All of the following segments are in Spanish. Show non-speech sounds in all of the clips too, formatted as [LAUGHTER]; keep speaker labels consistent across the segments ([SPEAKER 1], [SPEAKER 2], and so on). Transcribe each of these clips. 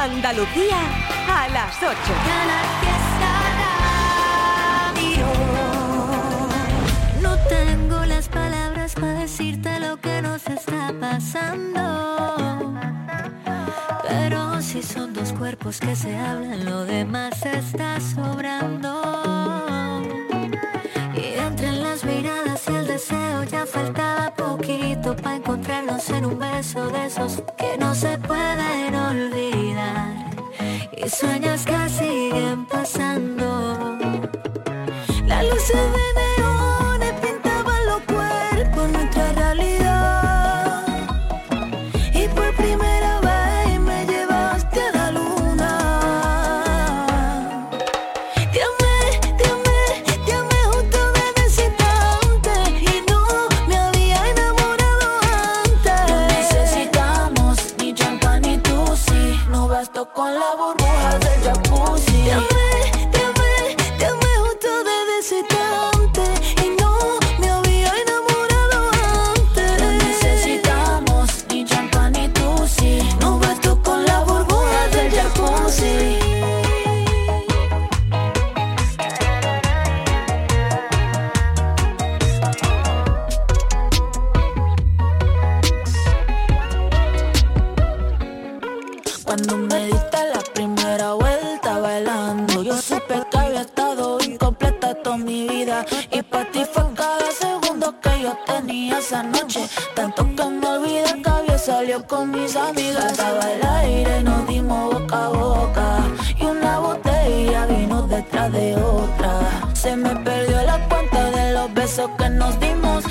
[SPEAKER 1] Andalucía a las 8.
[SPEAKER 2] No tengo las palabras para decirte lo que nos está pasando. Pero si son dos cuerpos que se hablan, lo demás está sobrando. Y entre las miradas y el deseo ya faltaba poquito para encontrarnos en un beso de esos que no se pueden olvidar. Sueños que siguen pasando. La luz de neones
[SPEAKER 3] perdió la cuenta de los besos que nos dimos.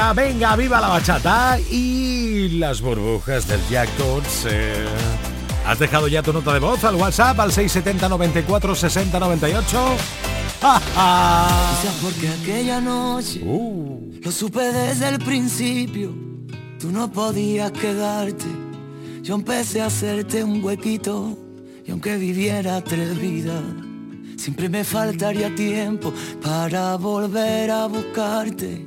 [SPEAKER 4] Venga, venga, viva la bachata y las burbujas del Jack Dodds. eh. ¿Has dejado ya tu nota de voz al WhatsApp al 670 94 60 98? ¡Ja, ja!
[SPEAKER 5] Quizás porque aquella noche
[SPEAKER 4] Uh,
[SPEAKER 5] lo supe desde el principio. Tú no podías quedarte. Yo empecé a hacerte un huequito. Y aunque viviera tres vidas, siempre me faltaría tiempo para volver a buscarte.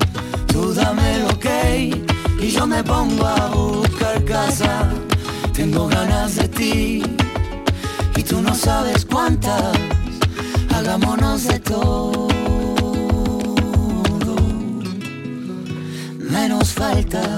[SPEAKER 5] Tú dame lo que y yo me pongo a buscar casa. Tengo ganas de ti y tú no sabes cuántas. Hagámonos de todo. Menos falta.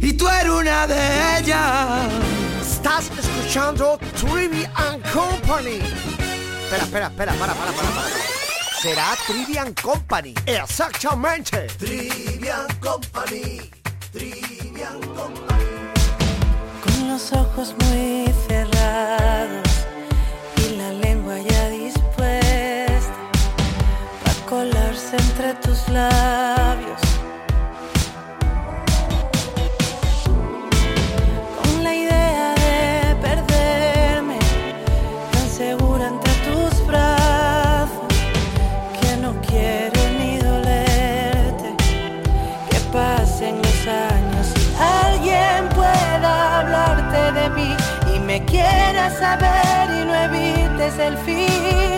[SPEAKER 5] Y tú eres una de ellas.
[SPEAKER 6] Estás escuchando Trivian Company. Espera, espera, espera, para, para, para, para. Será Trivian Company. Exactamente.
[SPEAKER 5] Trivian Company. Trivian Company.
[SPEAKER 7] Con los ojos muy cerrados y la lengua ya dispuesta a colarse entre tus labios saber y no evites el fin,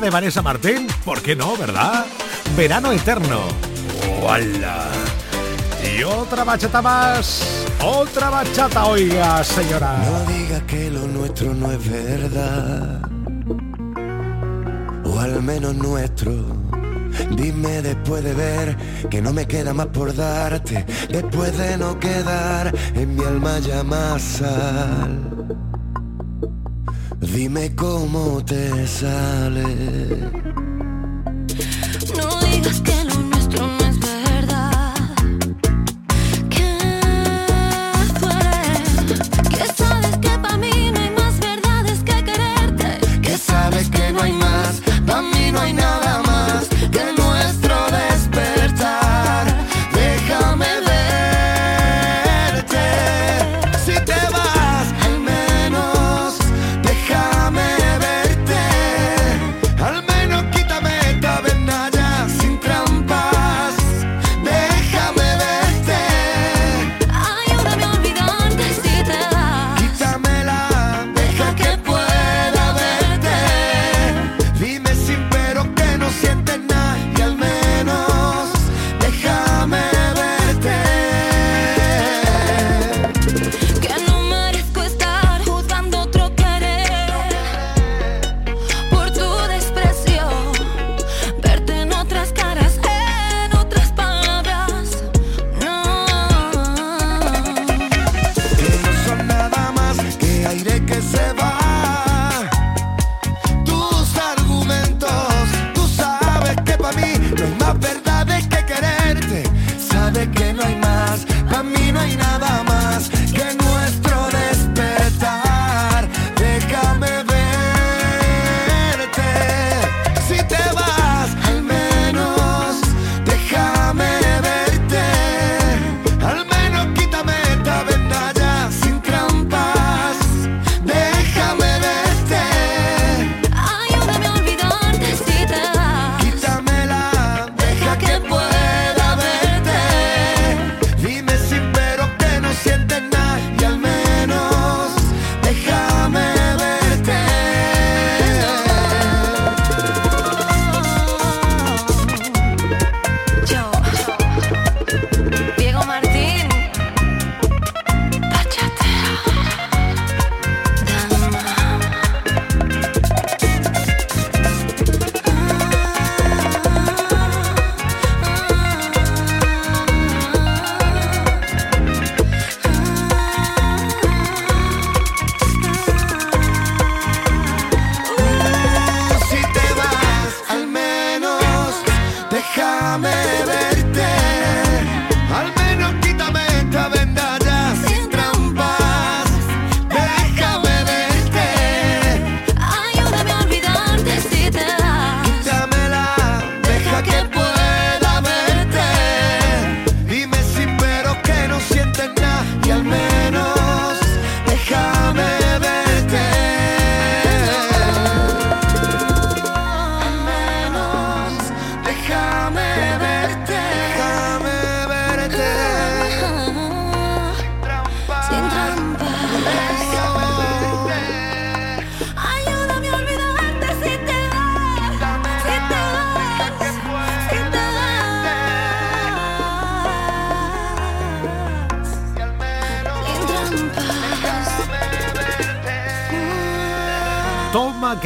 [SPEAKER 7] de
[SPEAKER 4] Vanessa Martín, ¿por qué no, verdad? Verano eterno. ¡Wala! Y otra bachata más. Otra bachata, oiga, señora.
[SPEAKER 5] No diga que lo nuestro no es verdad. O al menos nuestro. Dime después de ver que no me queda más por darte, después de no quedar en mi alma ya más sal. Dime cómo te sale.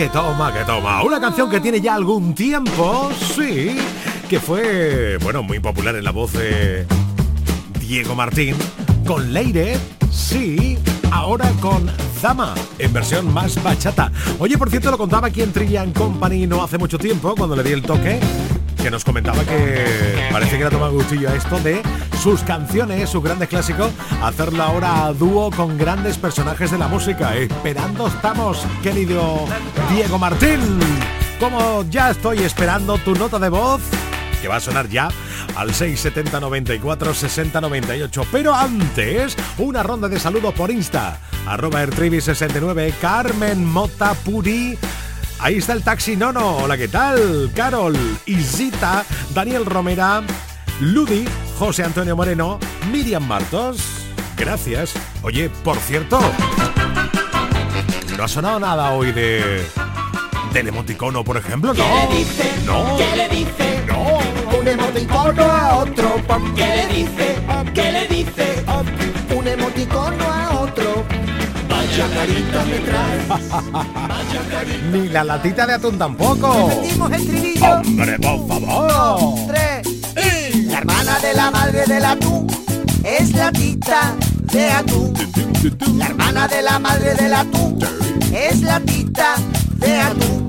[SPEAKER 4] Toma que toma. Una canción que tiene ya algún tiempo, sí, que fue, bueno, muy popular en la voz de Diego Martín, con Leire, sí, ahora con Zama, en versión más bachata. Oye, por cierto, lo contaba aquí en Trillian Company no hace mucho tiempo, cuando le di el toque, que nos comentaba que parece que le ha tomado gustillo a esto de sus canciones, sus grandes clásicos, hacerlo ahora a dúo con grandes personajes de la música. Esperando estamos, querido Diego Martín. Como ya estoy esperando tu nota de voz, que va a sonar ya al 670 94 60 98. Pero antes, una ronda de saludos por Insta. Arroba Ertrivi69, Carmen Mota Puri. Ahí está el taxi Nono. Hola, ¿qué tal? Carol, Isita, Daniel Romera, Ludi, José Antonio Moreno, Miriam Martos. Gracias. Oye, por cierto, no ha sonado nada hoy de del emoticono, por ejemplo? No.
[SPEAKER 8] ¿Qué le dice?
[SPEAKER 4] No.
[SPEAKER 8] ¿Qué le dice?
[SPEAKER 4] No.
[SPEAKER 8] Un emoticono a otro. ¿Qué le dice? ¿Qué le dice? Un emoticono a otro. Vaya carita me trae.
[SPEAKER 4] Ni la latita de atún tampoco.
[SPEAKER 8] Repetimos el estribillo.
[SPEAKER 4] Hombre, por favor.
[SPEAKER 8] Dos, tres. De la madre del atún es la tita de atún. La hermana de la madre del atún es la tita de atún.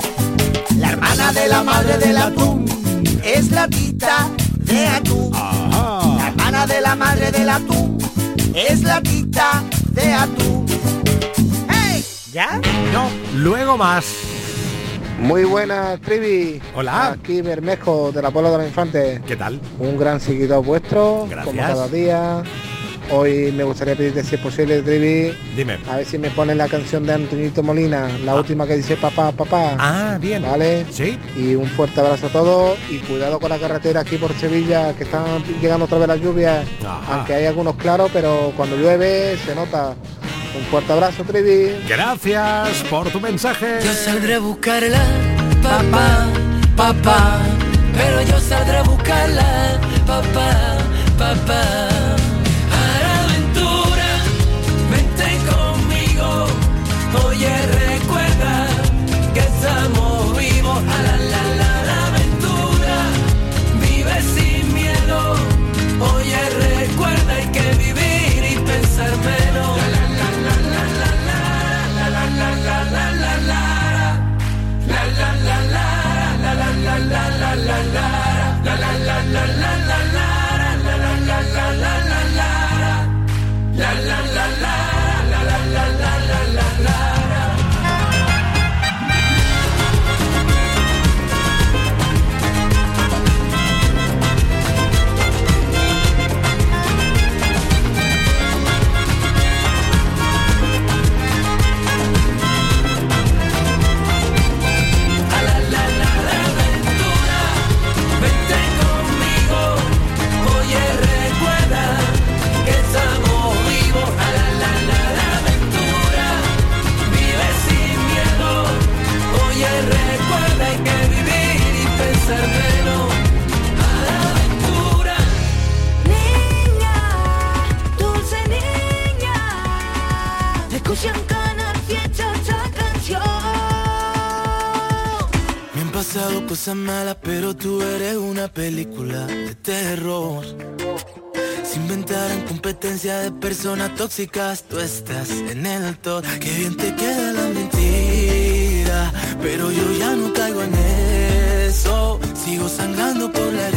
[SPEAKER 8] La hermana de la madre del atún es la tita de atún. La hermana de la madre del atún es la tita de atún. ¡Hey! ¿Ya?
[SPEAKER 4] No. Luego más.
[SPEAKER 9] Muy buenas, Trivi.
[SPEAKER 4] Hola.
[SPEAKER 9] Aquí Bermejo, de la Puebla de los Infantes.
[SPEAKER 4] ¿Qué tal?
[SPEAKER 9] Un gran seguidor vuestro,
[SPEAKER 4] Gracias.
[SPEAKER 9] como cada día. Hoy me gustaría pedirte, si es posible, Trivi,
[SPEAKER 4] Dime.
[SPEAKER 9] a ver si me pones la canción de Antonito Molina, la última que dice papá, papá.
[SPEAKER 4] Ah, bien.
[SPEAKER 9] ¿Vale?
[SPEAKER 4] Sí.
[SPEAKER 9] Y un fuerte abrazo a todos y cuidado con la carretera aquí por Sevilla, que están llegando otra vez las lluvias,
[SPEAKER 4] Ajá.
[SPEAKER 9] aunque hay algunos claros, pero cuando llueve se nota. Un fuerte abrazo, Trivi.
[SPEAKER 4] Gracias por tu mensaje.
[SPEAKER 5] Yo saldré a buscarla, papá, papá. Pero yo saldré a buscarla, papá, papá. Tóxicas, tú estás en el top. Qué bien te queda la mentira, pero yo ya no caigo en eso. Sigo sangrando por la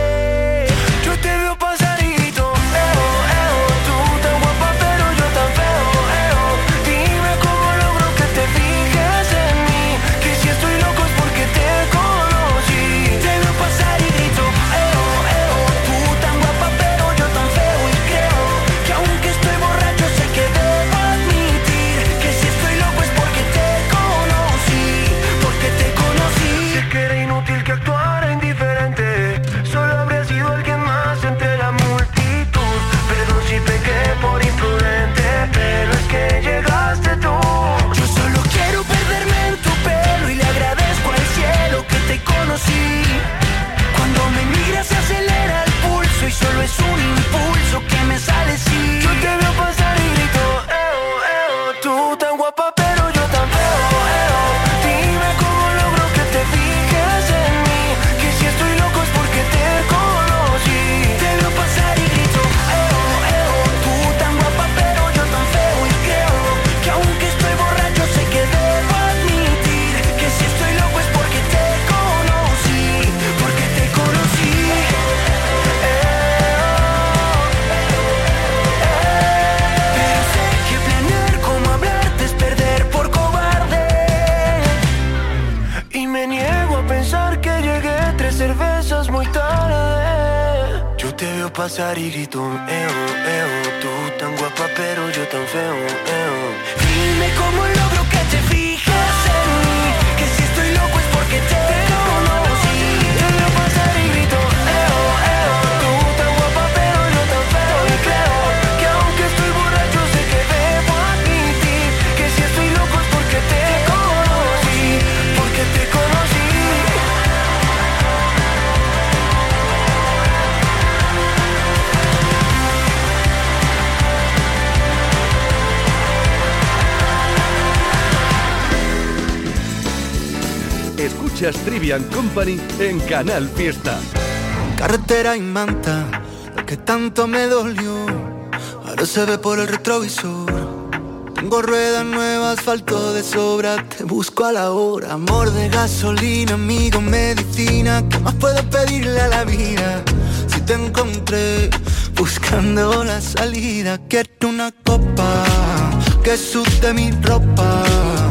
[SPEAKER 10] Pasar y grito, eo, eo, tú tan guapa pero yo tan feo, eo. Dime cómo logro que te fijas
[SPEAKER 11] Trivian Company en Canal Fiesta.
[SPEAKER 12] Carretera y manta, lo que tanto me dolió, ahora se ve por el retrovisor. Tengo ruedas nuevas, asfalto de sobra, te busco a la hora. Amor de gasolina, amigo, medicina, ¿qué más puedo pedirle a la vida? Si te encontré buscando la salida, quiero una copa que sude mi ropa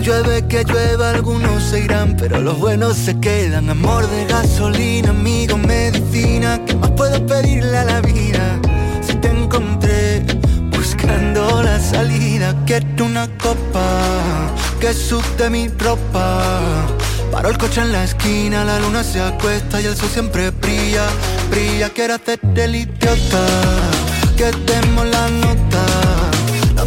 [SPEAKER 12] llueve, que llueva, algunos se irán, pero los buenos se quedan. Amor de gasolina, amigo, medicina, ¿qué más puedo pedirle a la vida? Si te encontré buscando la salida, quiero una copa que sude mi ropa. Paro el coche en la esquina, la luna se acuesta y el sol siempre brilla, brilla. Quiero hacerte el idiota, que demos la nota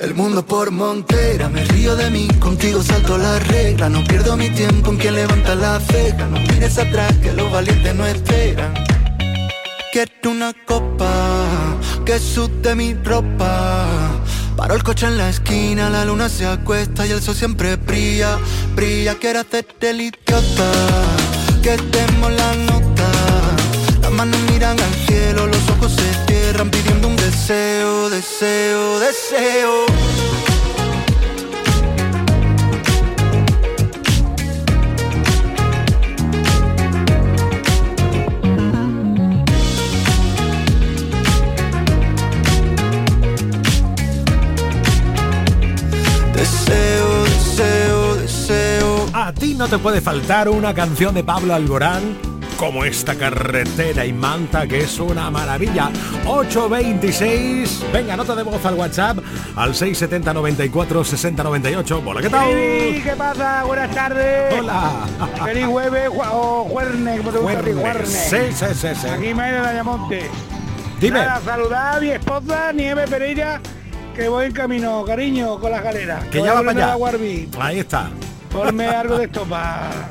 [SPEAKER 12] El mundo por montera, me río de mí, contigo salto la regla. No pierdo mi tiempo en quien levanta la ceja. No mires atrás que los valientes no esperan.
[SPEAKER 10] quiero una copa que sude mi ropa. Paro el coche en la esquina, la luna se acuesta y el sol siempre brilla, brilla. Quiero hacerte el idiota, que demos la nota. Las manos miran al cielo, los ojos se cierran pidiendo un deseo, deseo, deseo. Deseo, deseo, deseo.
[SPEAKER 4] A ti no te puede faltar una canción de Pablo Alborán como esta carretera y manta que es una maravilla. 826. Venga, nota de voz al WhatsApp al 670 94 60 98. Hola, ¿qué tal?
[SPEAKER 13] ¿Qué pasa? Buenas tardes.
[SPEAKER 4] Hola.
[SPEAKER 13] Feliz jueves ju- o jueves, como te gusta jueves.
[SPEAKER 4] Sí, sí, sí, sí.
[SPEAKER 13] Aquí Maida Dayamonte.
[SPEAKER 4] Dime.
[SPEAKER 13] Nada, saludar a mi esposa Nieve Pereira, que voy en camino, cariño, con las galeras.
[SPEAKER 4] Que
[SPEAKER 13] voy
[SPEAKER 4] ya va para allá. Ahí está.
[SPEAKER 13] Ponme algo de esto para...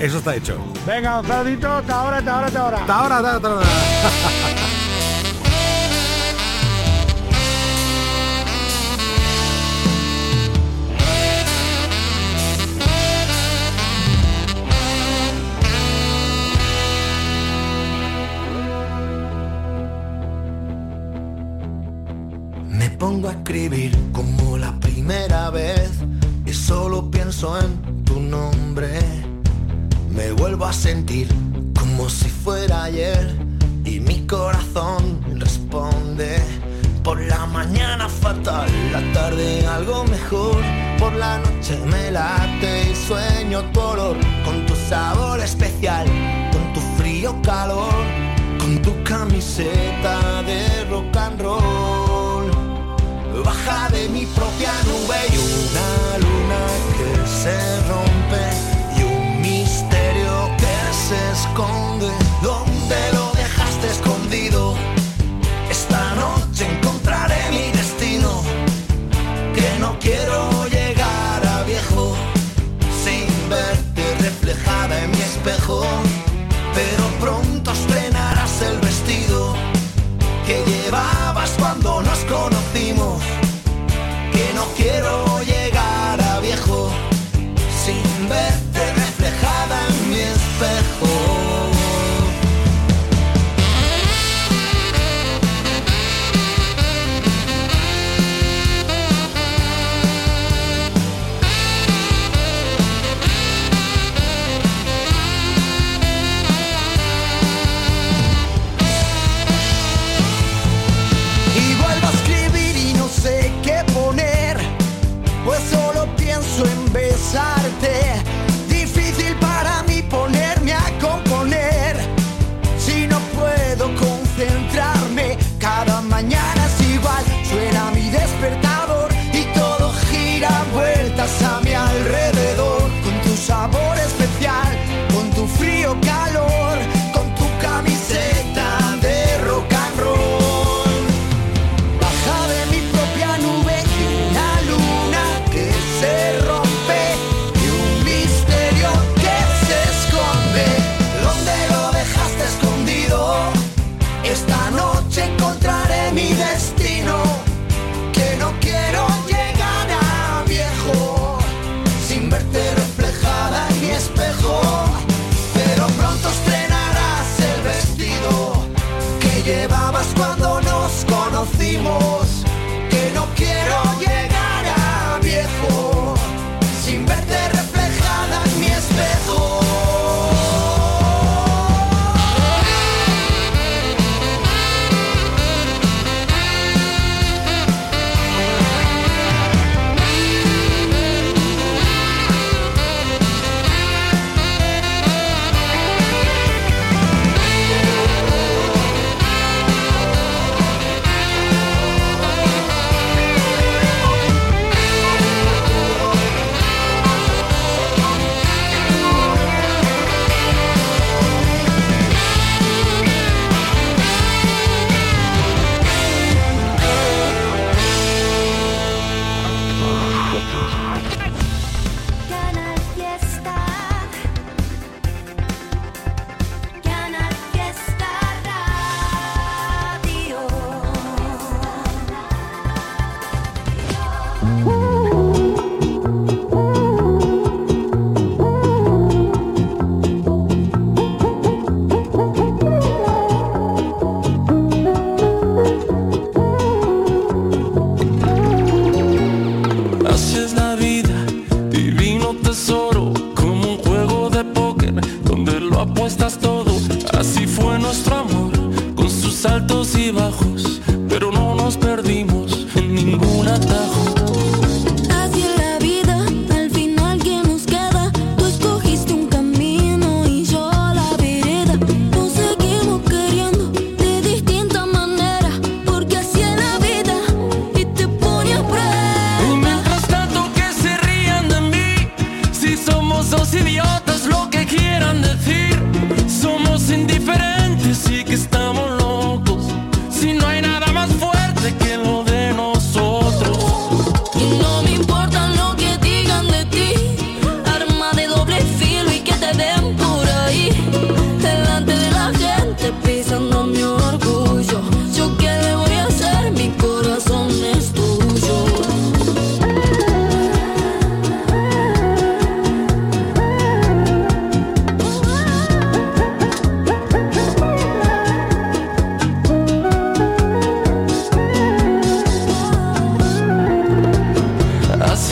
[SPEAKER 4] Eso está hecho.
[SPEAKER 13] Venga, un saludito, hasta ahora, hasta ahora, hasta ahora.
[SPEAKER 4] Hasta ahora, hasta ahora.
[SPEAKER 10] Me pongo a escribir como en tu nombre. Me vuelvo a sentir como si fuera ayer y mi corazón responde. Por la mañana fatal, la tarde algo mejor. Por la noche me late y sueño tu olor con tu sabor especial, con tu frío calor, con tu camiseta de rock and roll. Baja de mi propia nube y una se rompe y un misterio que se esconde.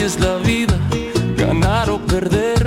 [SPEAKER 14] Es
[SPEAKER 2] la vida,
[SPEAKER 15] ganar o perder,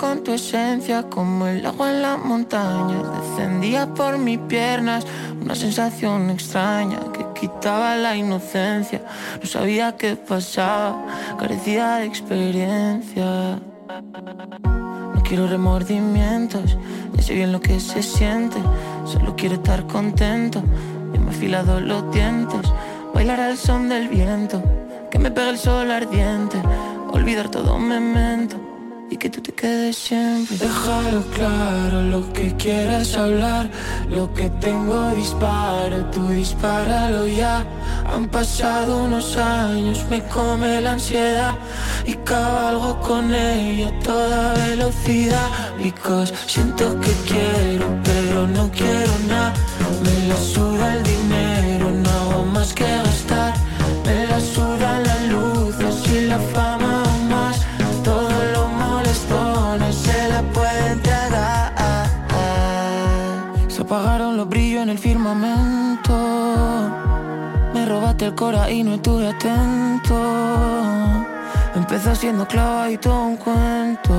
[SPEAKER 3] con tu esencia, como el agua en las montañas. Descendía por mis piernas una sensación extraña que quitaba la inocencia. No sabía qué pasaba, carecía de experiencia. No quiero remordimientos, ya sé bien lo que se siente. Solo quiero estar contento. Ya me afilado los dientes, bailar al son del viento, que me pegue el sol ardiente, olvidar todo memento y que tú te quedes siempre. Déjalo claro, lo que quieras hablar, lo que tengo disparo, tú dispáralo ya. Han pasado unos años, me come la ansiedad y cabalgo con ella a toda velocidad. Because siento que quiero, pero no quiero nada. Me la suda el dinero, no hago más que gastar. Robaste el cora y no estuve atento. Empezó siendo clavadito un cuento.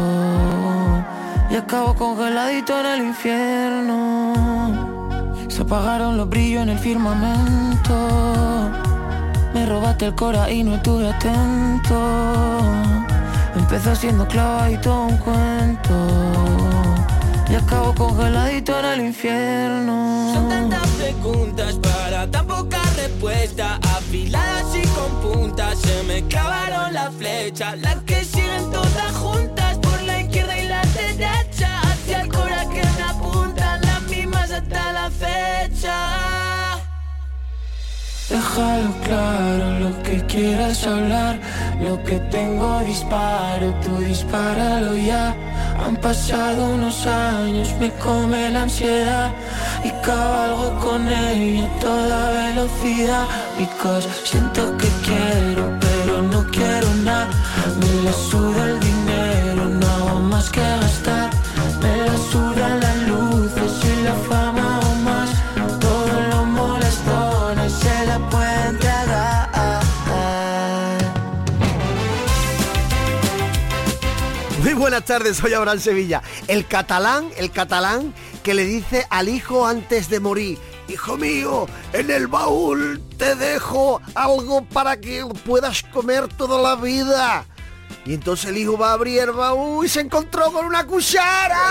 [SPEAKER 3] Y acabo congeladito en el infierno. Se apagaron los brillos en el firmamento. Me robaste el cora y no estuve atento. Empezó siendo clavadito un cuento. Y acabo congeladito en el infierno.
[SPEAKER 16] Son tantas preguntas para tan poca respuesta. Afiladas y con puntas Se me clavaron las flechas Las que siguen todas juntas Por la izquierda y la derecha. Hacia el cora que me apuntan Las mismas hasta la fecha
[SPEAKER 3] Déjalo claro, lo que quieras hablar, lo que tengo disparo, tú dispáralo ya. Han pasado unos años, me come la ansiedad y cabalgo con ella a toda velocidad. Because siento que quiero, pero no quiero nada. Me la suda el dinero, no hago más que gastar.
[SPEAKER 6] Buenas tardes, soy Abraham Sevilla. El catalán, el catalán que le dice al hijo antes de morir, hijo mío, en el baúl te dejo algo para que puedas comer toda la vida. Y entonces el hijo va a abrir el baúl y se encontró con una cuchara.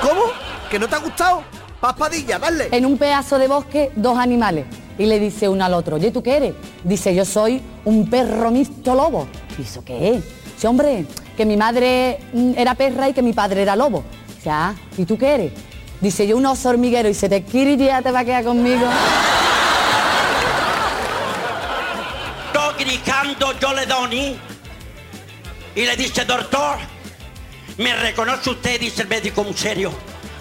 [SPEAKER 6] ¿Cómo? ¿Que no te ha gustado? Paspadilla, dale.
[SPEAKER 17] En un pedazo de bosque, dos animales. Y le dice uno al otro, oye, ¿tú qué eres? Dice, yo soy un perro mixto lobo. ¿Y eso qué es? Dice, hombre, que mi madre mm, era perra y que mi padre era lobo. Ah, ¿y tú qué eres? Dice, yo un oso hormiguero y se te quiere y ya te va a quedar conmigo.
[SPEAKER 18] Sto gritando yo le doni y le dice, doctor, me reconoce usted, dice el médico muy serio,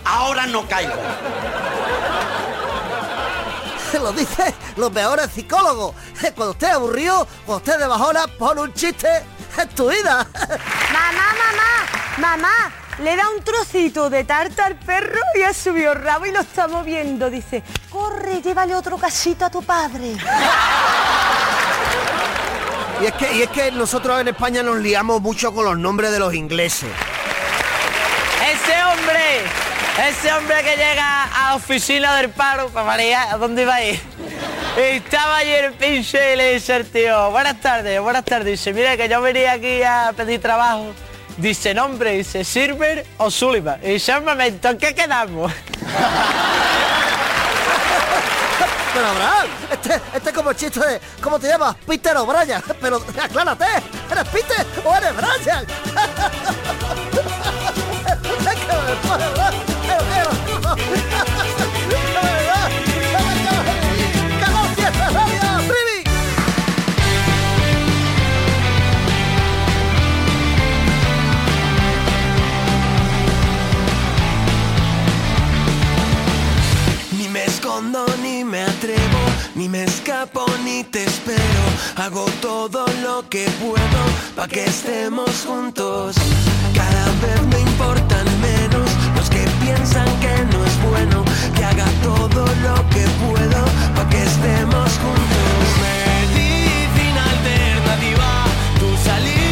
[SPEAKER 18] ahora no caigo. [LAUGHS]
[SPEAKER 6] Lo dice los mejores psicólogos. [LAUGHS] Cuando esté aburrido, cuando esté de bajona, pon un chiste [LAUGHS] tu vida.
[SPEAKER 19] Mamá, mamá, mamá, le da un trocito de tarta al perro y ha subido el rabo y lo está moviendo. Dice, corre, llévale otro casito a tu padre.
[SPEAKER 6] Y es que, y es que nosotros en España nos liamos mucho con los nombres de los ingleses.
[SPEAKER 20] Ese hombre, ese hombre que llega a la oficina del paro, para María, ¿a dónde iba a ir? Estaba ayer el pinche y le dice el tío, buenas tardes, buenas tardes. Dice, mira que yo venía aquí a pedir trabajo. Dice, nombre, dice, Silver o Sullivan. Y dice, un momento, ¿en qué quedamos? [LAUGHS]
[SPEAKER 6] Pero Abraham, este, este es como el chiste de ¿cómo te llamas? Peter o Brian. [LAUGHS] Pero aclárate, ¿eres Peter o eres Brian? [LAUGHS]
[SPEAKER 5] Hago todo lo que puedo para que estemos juntos. Cada vez me importan menos los que piensan que no es bueno. Que haga todo lo que puedo para que estemos juntos. Medicina alternativa, tu saliva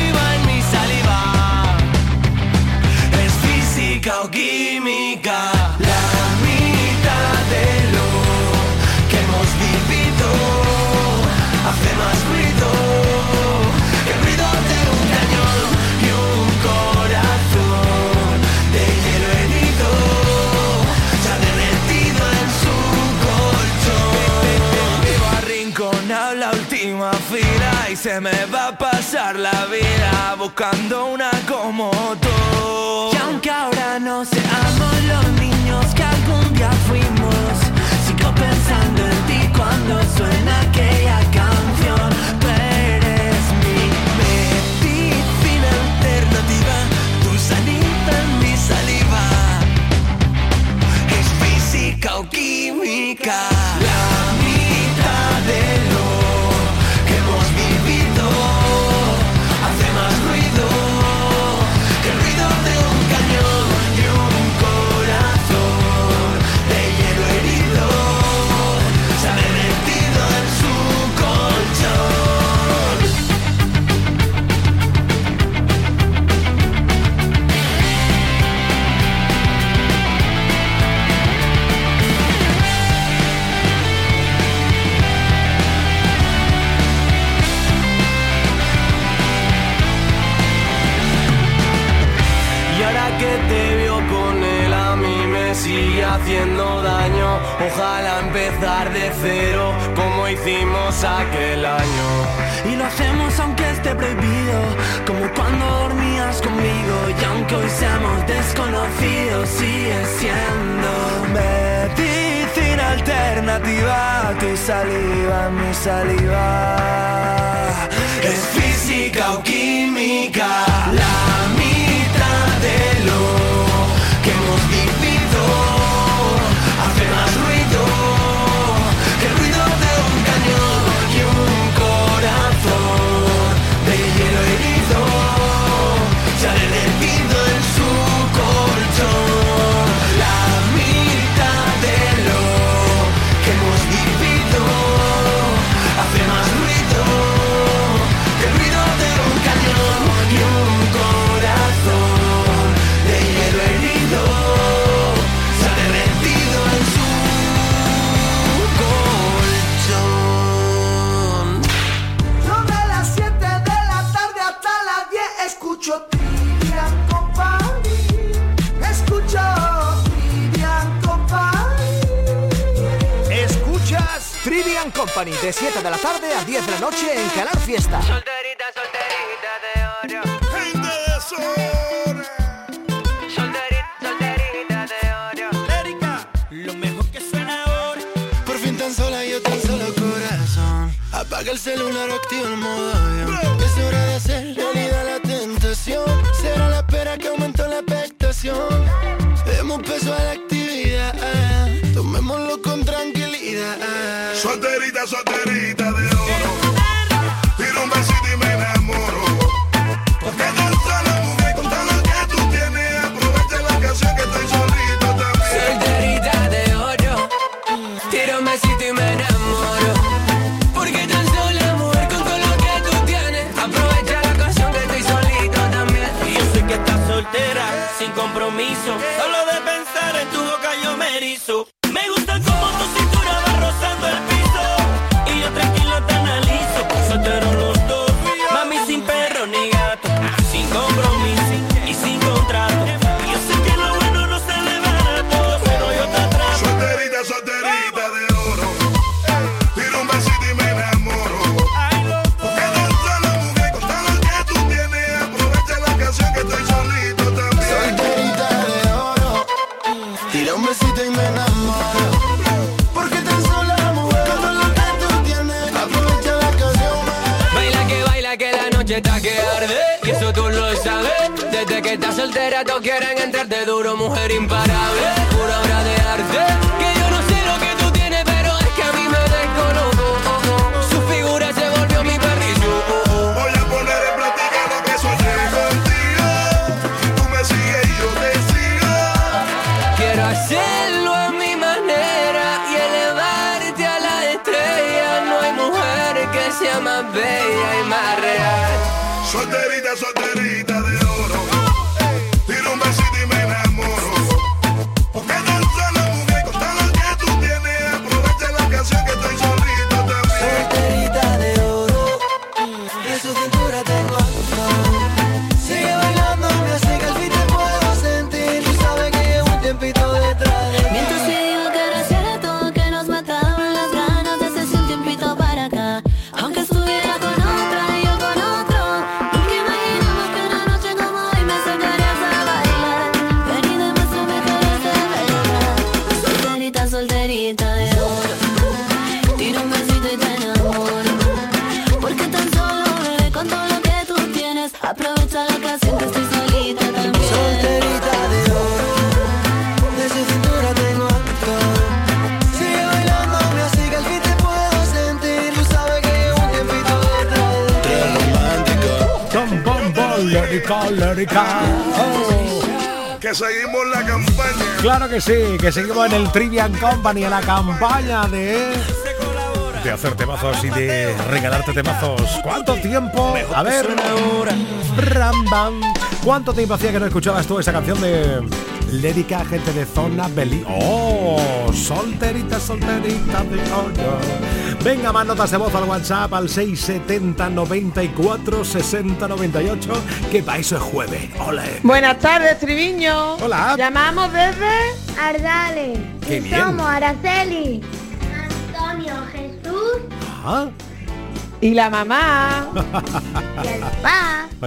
[SPEAKER 5] se me va a pasar la vida buscando una como tú. Y aunque ahora no seamos los niños que algún día fuimos, sigo pensando en ti cuando suena aquella en
[SPEAKER 21] Canal Fiesta.
[SPEAKER 16] Solterita, solterita de oro.
[SPEAKER 22] Gente de.
[SPEAKER 16] Solterita, solterita de oro.
[SPEAKER 22] Erika, lo mejor que suena ahora. Por fin tan sola, yo tan solo corazón. Apaga el celular, activa el modo avión. Es hora de hacer realidad la tentación. Será la espera que aumentó la expectación. Demos peso a la actividad. Tomémoslo con tranquilidad. Solterita, solterita de
[SPEAKER 23] sin compromiso.
[SPEAKER 16] Soltera todos quieren entrarte duro Mujer imparable, pura obra de arte. Que yo no sé lo que tú tienes Pero es que a mí me desconozco. Su figura se volvió mi perrillo.
[SPEAKER 22] Voy a poner en práctica lo que soñé contigo. Tú me sigues y yo te sigo.
[SPEAKER 16] Quiero hacerlo a mi manera Y elevarte a la estrella. No hay mujer que sea más bella y más real.
[SPEAKER 22] Solterita, solterita de que
[SPEAKER 4] sí, que seguimos en el Trivian Company, en la campaña de... De hacer temazos y de regalarte temazos. ¿Cuánto tiempo? A ver. Ram, bam. ¿Cuánto tiempo hacía que no escuchabas tú esa canción de Lérica, gente de zona Beli? ¡Oh! Solterita, solterita de hoyo. Venga, más notas de voz al WhatsApp al 670 94 60 98. Que para eso es jueves. ¡Ole!
[SPEAKER 24] Buenas tardes, Triviño.
[SPEAKER 4] Hola.
[SPEAKER 24] Llamamos desde
[SPEAKER 25] Ardales.
[SPEAKER 4] Qué
[SPEAKER 25] Y
[SPEAKER 4] bien.
[SPEAKER 25] Somos Araceli. Antonio Jesús
[SPEAKER 24] y la mamá. [LAUGHS]
[SPEAKER 25] y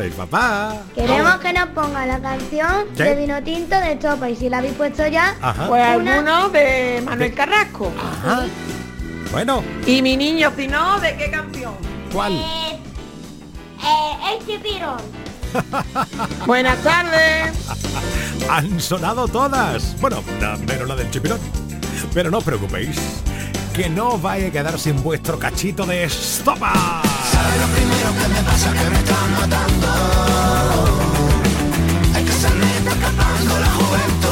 [SPEAKER 25] el papá. Queremos que nos ponga la canción de vino tinto de Chopa y si la habéis puesto ya,
[SPEAKER 4] Ajá.
[SPEAKER 24] Pues
[SPEAKER 25] una-
[SPEAKER 24] alguno de Manuel Carrasco.
[SPEAKER 4] Ajá. Bueno,
[SPEAKER 24] Y mi niño, si no, ¿de qué canción?
[SPEAKER 4] ¿cuál?
[SPEAKER 25] Eh, eh, el chipirón. [LAUGHS]
[SPEAKER 24] Buenas tardes. [LAUGHS]
[SPEAKER 4] Han sonado todas. Bueno, menos la del chipirón. Pero no os preocupéis, que no vaya a quedar sin vuestro cachito de estopa.
[SPEAKER 6] ¿Sabes lo primero que me pasa? Que me están matando. Hay que se me está escapando la juventud.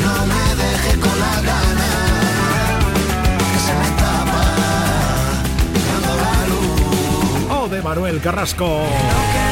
[SPEAKER 6] No me dejes con la gana. Que se me escapa. Dando la luz.
[SPEAKER 4] Oh, de Manuel Carrasco.
[SPEAKER 6] Hasta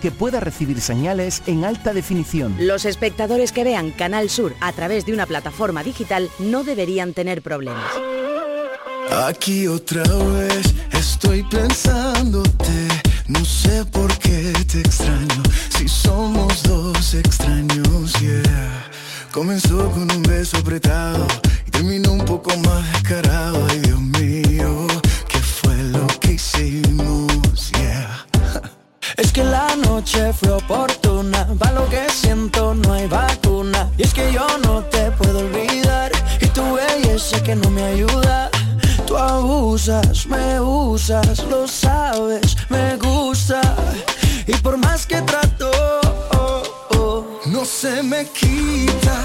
[SPEAKER 26] que pueda recibir señales en alta definición.
[SPEAKER 27] Los espectadores que vean Canal Sur a través de una plataforma digital no deberían tener problemas.
[SPEAKER 5] Aquí otra vez estoy pensándote, no sé por qué te extraño, si somos dos extraños, yeah. Comenzó con un beso apretado y terminó un poco más descarado, ay Dios mío, ¿qué fue lo que hicimos, yeah?
[SPEAKER 10] Es que la noche fue oportuna, va lo que siento, no hay vacuna. Y es que yo no te puedo olvidar, y tu belleza que no me ayuda. Tú abusas, me usas, lo sabes, me gusta. Y por más que trato, oh, oh,
[SPEAKER 5] No se me quita,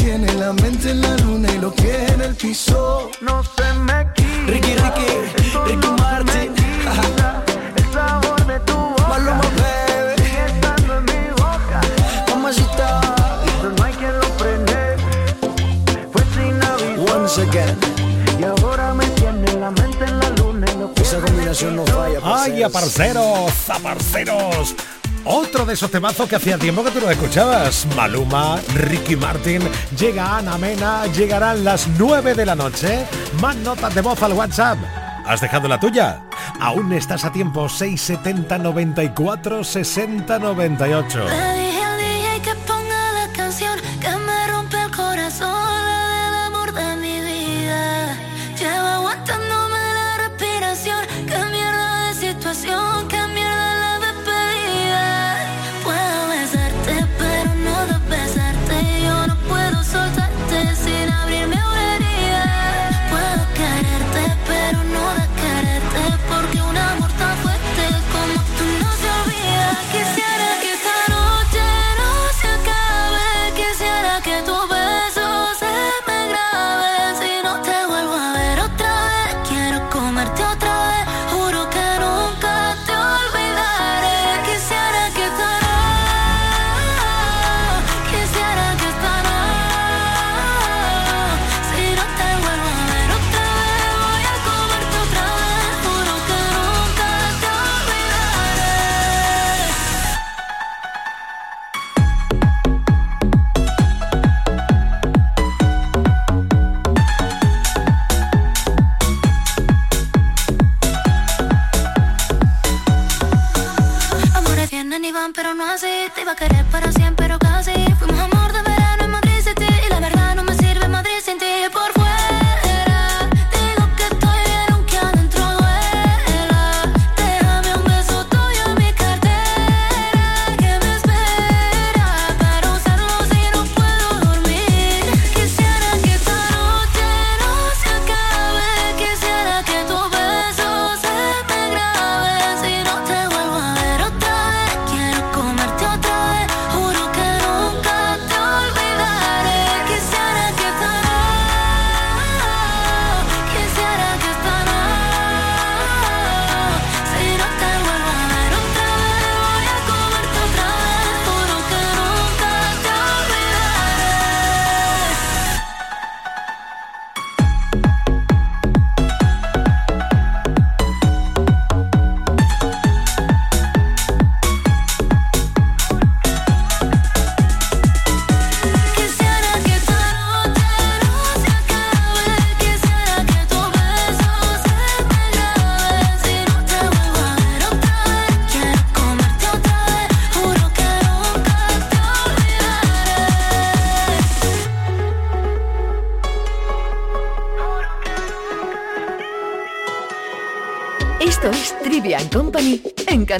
[SPEAKER 5] Y ahora me tiene la mente en la luna y lo que en el piso. No se me quita.
[SPEAKER 10] Ricky, Ricky, Ricky Martin.
[SPEAKER 5] El sabor de tu boca.
[SPEAKER 10] Maluma, baby.
[SPEAKER 5] Sigue estando en mi boca.
[SPEAKER 10] Mamacita.
[SPEAKER 5] Eso no hay quien lo frene. Fue sin aviso.
[SPEAKER 10] Once again.
[SPEAKER 5] Y ahora me tiene la mente en la luna y lo que
[SPEAKER 10] Esa combinación no falla.
[SPEAKER 2] ¡Ay, a parceros! ¡A parceros! Otro de esos temazos que hacía tiempo que tú no escuchabas. Maluma, Ricky Martin, llega Ana Mena, llegarán las 9 de la noche. Más notas de voz al WhatsApp. ¿Has dejado la tuya? Aún estás a tiempo 670 94 60 98.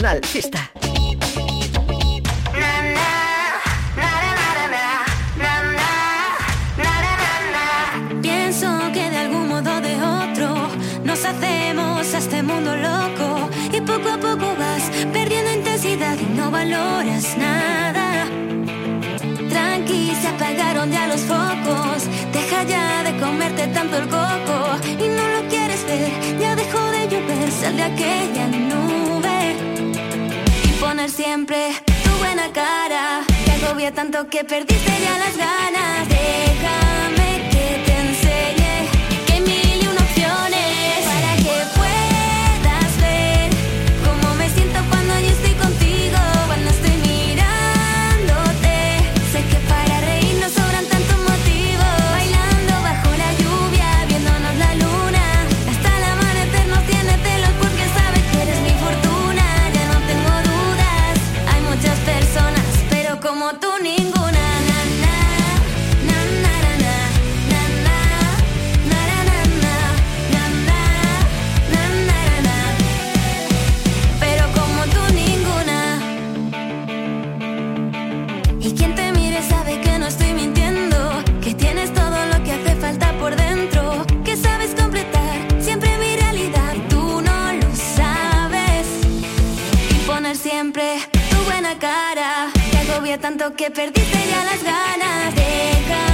[SPEAKER 28] Canal Fiesta.
[SPEAKER 2] Que quien te mire sabe que no estoy mintiendo, que tienes todo lo que hace falta por dentro, que sabes completar siempre mi realidad y tú no lo sabes. Y poner siempre tu buena cara, te agobia tanto que perdiste ya las ganas de